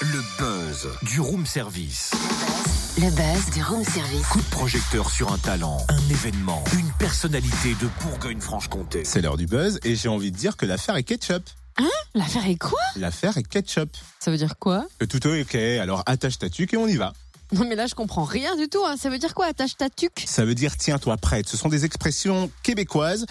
Le buzz du room service. Le buzz du room service. Coup de projecteur sur un talent, un événement, une personnalité de Bourgogne-Franche-Comté. C'est l'heure du buzz et j'ai envie de dire que l'affaire est ketchup. L'affaire est quoi? L'affaire est ketchup. Ça veut dire quoi? Que tout est ok, alors attache ta tuque et on y va. Non mais là je comprends rien du tout. hein. Ça veut dire quoi attache ta tuque? Ça veut dire tiens-toi prête. Ce sont des expressions québécoises.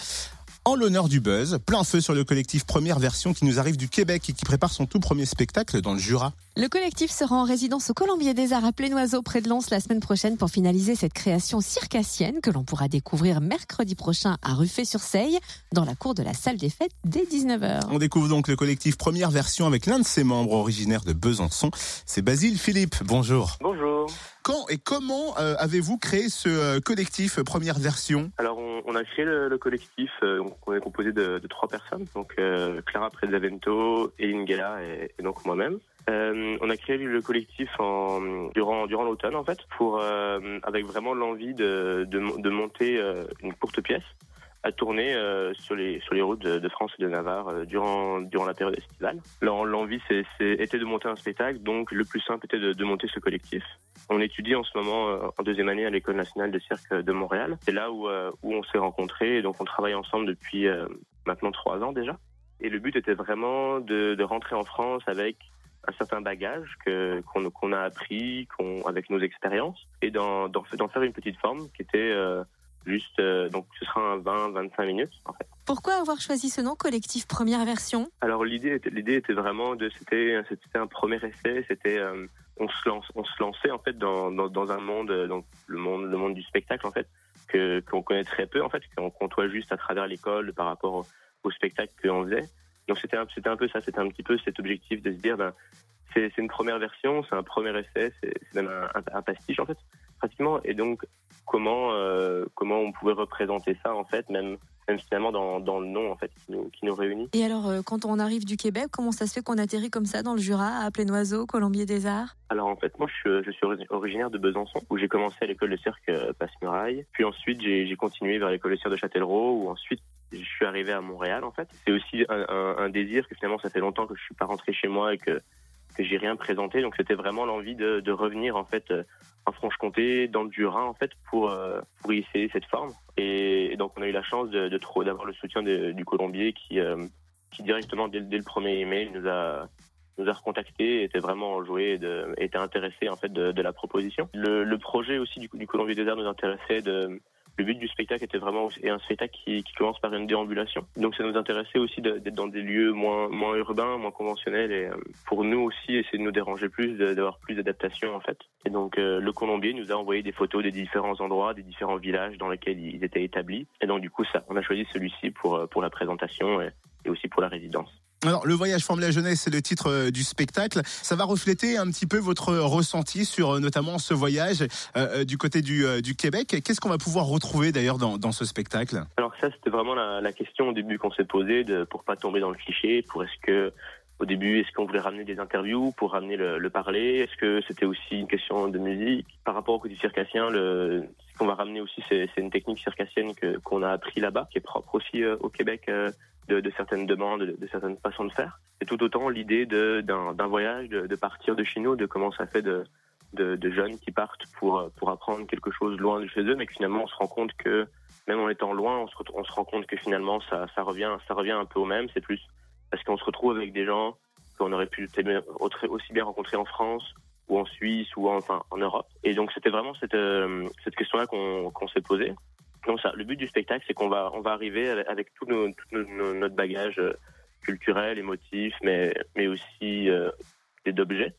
En l'honneur du buzz, plein feu sur le collectif Première Version qui nous arrive du Québec et qui prépare son tout premier spectacle dans le Jura. Le collectif sera en résidence au Colombier des Arts à Plénoiseau près de Lons la semaine prochaine pour finaliser cette création circassienne que l'on pourra découvrir mercredi prochain à Ruffé-sur-Seille dans la cour de la salle des fêtes dès 19h. On découvre donc le collectif Première Version avec l'un de ses membres originaires de Besançon. C'est Basile Philippe. Bonjour. Bonjour. Quand et comment euh, avez-vous créé ce euh, collectif Première Version? Alors on, a créé le, le collectif, euh, on est composé de, de trois personnes, donc euh, Clara Prezavento, Eline Gala et, et donc moi-même. Euh, on a créé le collectif en, durant durant l'automne en fait, pour euh, avec vraiment l'envie de, de, de monter euh, une courte pièce à tourner euh, sur les sur les routes de, France et de Navarre euh, durant durant la période estivale. L'en- L'envie c'est, c'est- était de monter un spectacle, donc le plus simple était de, de monter ce collectif. On étudie en ce moment euh, en deuxième année à l'école nationale de cirque de Montréal. C'est là où euh, où on s'est rencontrés et donc on travaille ensemble depuis euh, maintenant trois ans déjà. Et le but était vraiment de, de rentrer en France avec un certain bagage que qu'on qu'on a appris qu'on avec nos expériences et d'en faire une petite forme qui était euh, juste euh, donc ce sera un 20 25 minutes en fait. Pourquoi avoir choisi ce nom collectif première version? Alors l'idée était l'idée était vraiment de c'était c'était un premier essai, c'était euh, on se lance on se lançait en fait dans dans, dans un monde euh, donc le monde le monde du spectacle en fait que qu'on connaît très peu en fait qu'on côtoie juste à travers l'école par rapport au, au spectacle qu'on faisait. Donc c'était un c'était un peu ça, c'était un petit peu cet objectif de se dire ben c'est c'est une première version, c'est un premier essai, c'est c'est même un, un, un pastiche en fait pratiquement et donc comment euh, comment on pouvait représenter ça en fait même même finalement dans, dans le nom en fait qui nous, qui nous réunit. Et alors euh, quand on arrive du Québec, comment ça se fait qu'on atterrit comme ça dans le Jura à Plénoiseau, Colombier des Arts? Alors en fait, moi je suis, je suis ori- originaire de Besançon, où j'ai commencé à l'école de cirque euh, Passe-Muraille. Puis ensuite j'ai j'ai continué vers l'école de cirque de Châtellerault, où ensuite je suis arrivé à Montréal en fait. C'est aussi un, un, un désir que finalement ça fait longtemps que je suis pas rentré chez moi et que j'ai rien présenté. Donc c'était vraiment l'envie de, revenir en fait euh, en Franche-Comté, dans le Jura en fait, pour euh, pour y essayer cette forme. Et, donc on a eu la chance de, de d'avoir le soutien du Colombier qui euh, qui directement dès, le- premier email nous a nous a recontacté, était vraiment enjoué, et de, était intéressé en fait de, la proposition. Le, le projet aussi du, du Colombier des Arts nous intéressait. De, le but du spectacle était vraiment et un spectacle qui, commence par une déambulation. Donc ça nous intéressait aussi d'être dans des lieux moins moins urbains, moins conventionnels et euh, pour nous aussi essayer de nous déranger plus, d'avoir plus d'adaptation en fait. Et donc euh, le Colombier nous a envoyé des photos des différents endroits, des différents villages dans lesquels ils étaient établis. Et donc du coup ça, on a choisi celui-ci pour euh, pour la présentation et aussi pour la résidence. Alors, le voyage forme la jeunesse, c'est le titre euh, du spectacle. Ça va refléter un petit peu votre ressenti sur euh, notamment ce voyage euh, du côté du, du Québec. Qu'est-ce qu'on va pouvoir retrouver d'ailleurs dans, dans ce spectacle? Alors ça, c'était vraiment la, question au début qu'on s'est posée de, pour pas tomber dans le cliché. Pour est-ce que au début, est-ce qu'on voulait ramener des interviews pour ramener le, le parler? Est-ce que c'était aussi une question de musique? Par rapport au côté circassien, le, ce qu'on va ramener aussi, c'est, une technique circassienne que, qu'on a appris là-bas, qui est propre aussi au Québec, de, certaines demandes, de, certaines façons de faire. C'est tout autant l'idée d'un, voyage, de, partir de chez nous, de comment ça fait de, jeunes qui partent pour, pour apprendre quelque chose loin de chez eux, mais que finalement on se rend compte que même en étant loin, on se, on se rend compte que finalement ça, ça revient, ça revient un peu au même. C'est plus parce qu'on se retrouve avec des gens qu'on aurait pu aussi bien rencontrer en France ou en Suisse ou en, enfin en Europe. Et donc c'était vraiment cette euh, cette question-là qu'on s'est posée. Donc ça, le but du spectacle, c'est qu'on va on va arriver avec, tout, notre bagage euh, culturel, émotif, mais mais aussi euh, d'objets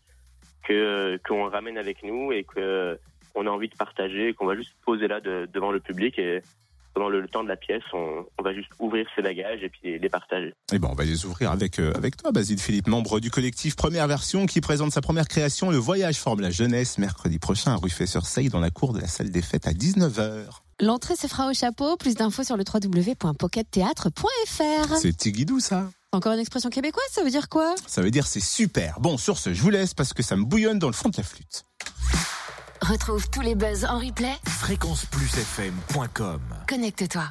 que qu'on ramène avec nous et que on a envie de partager, qu'on va juste poser là de- devant le public et pendant le, temps de la pièce, on, va juste ouvrir ses bagages et puis les partager. Eh ben, on va les ouvrir avec, euh, avec toi, Basile Philippe, membre du collectif Première Version, qui présente sa première création, Le Voyage forme la jeunesse, mercredi prochain à Ruffet-sur-Seille, dans la cour de la salle des fêtes à 19h. L'entrée se fera au chapeau. Plus d'infos sur le www.pockettheatre.fr. C'est Tigidou, ça Encore une expression québécoise, ça veut dire quoi? Ça veut dire c'est super. Bon, sur ce, je vous laisse parce que ça me bouillonne dans le fond de la flûte. Retrouve tous les buzz en replay. Fréquenceplusfm.com Connecte-toi.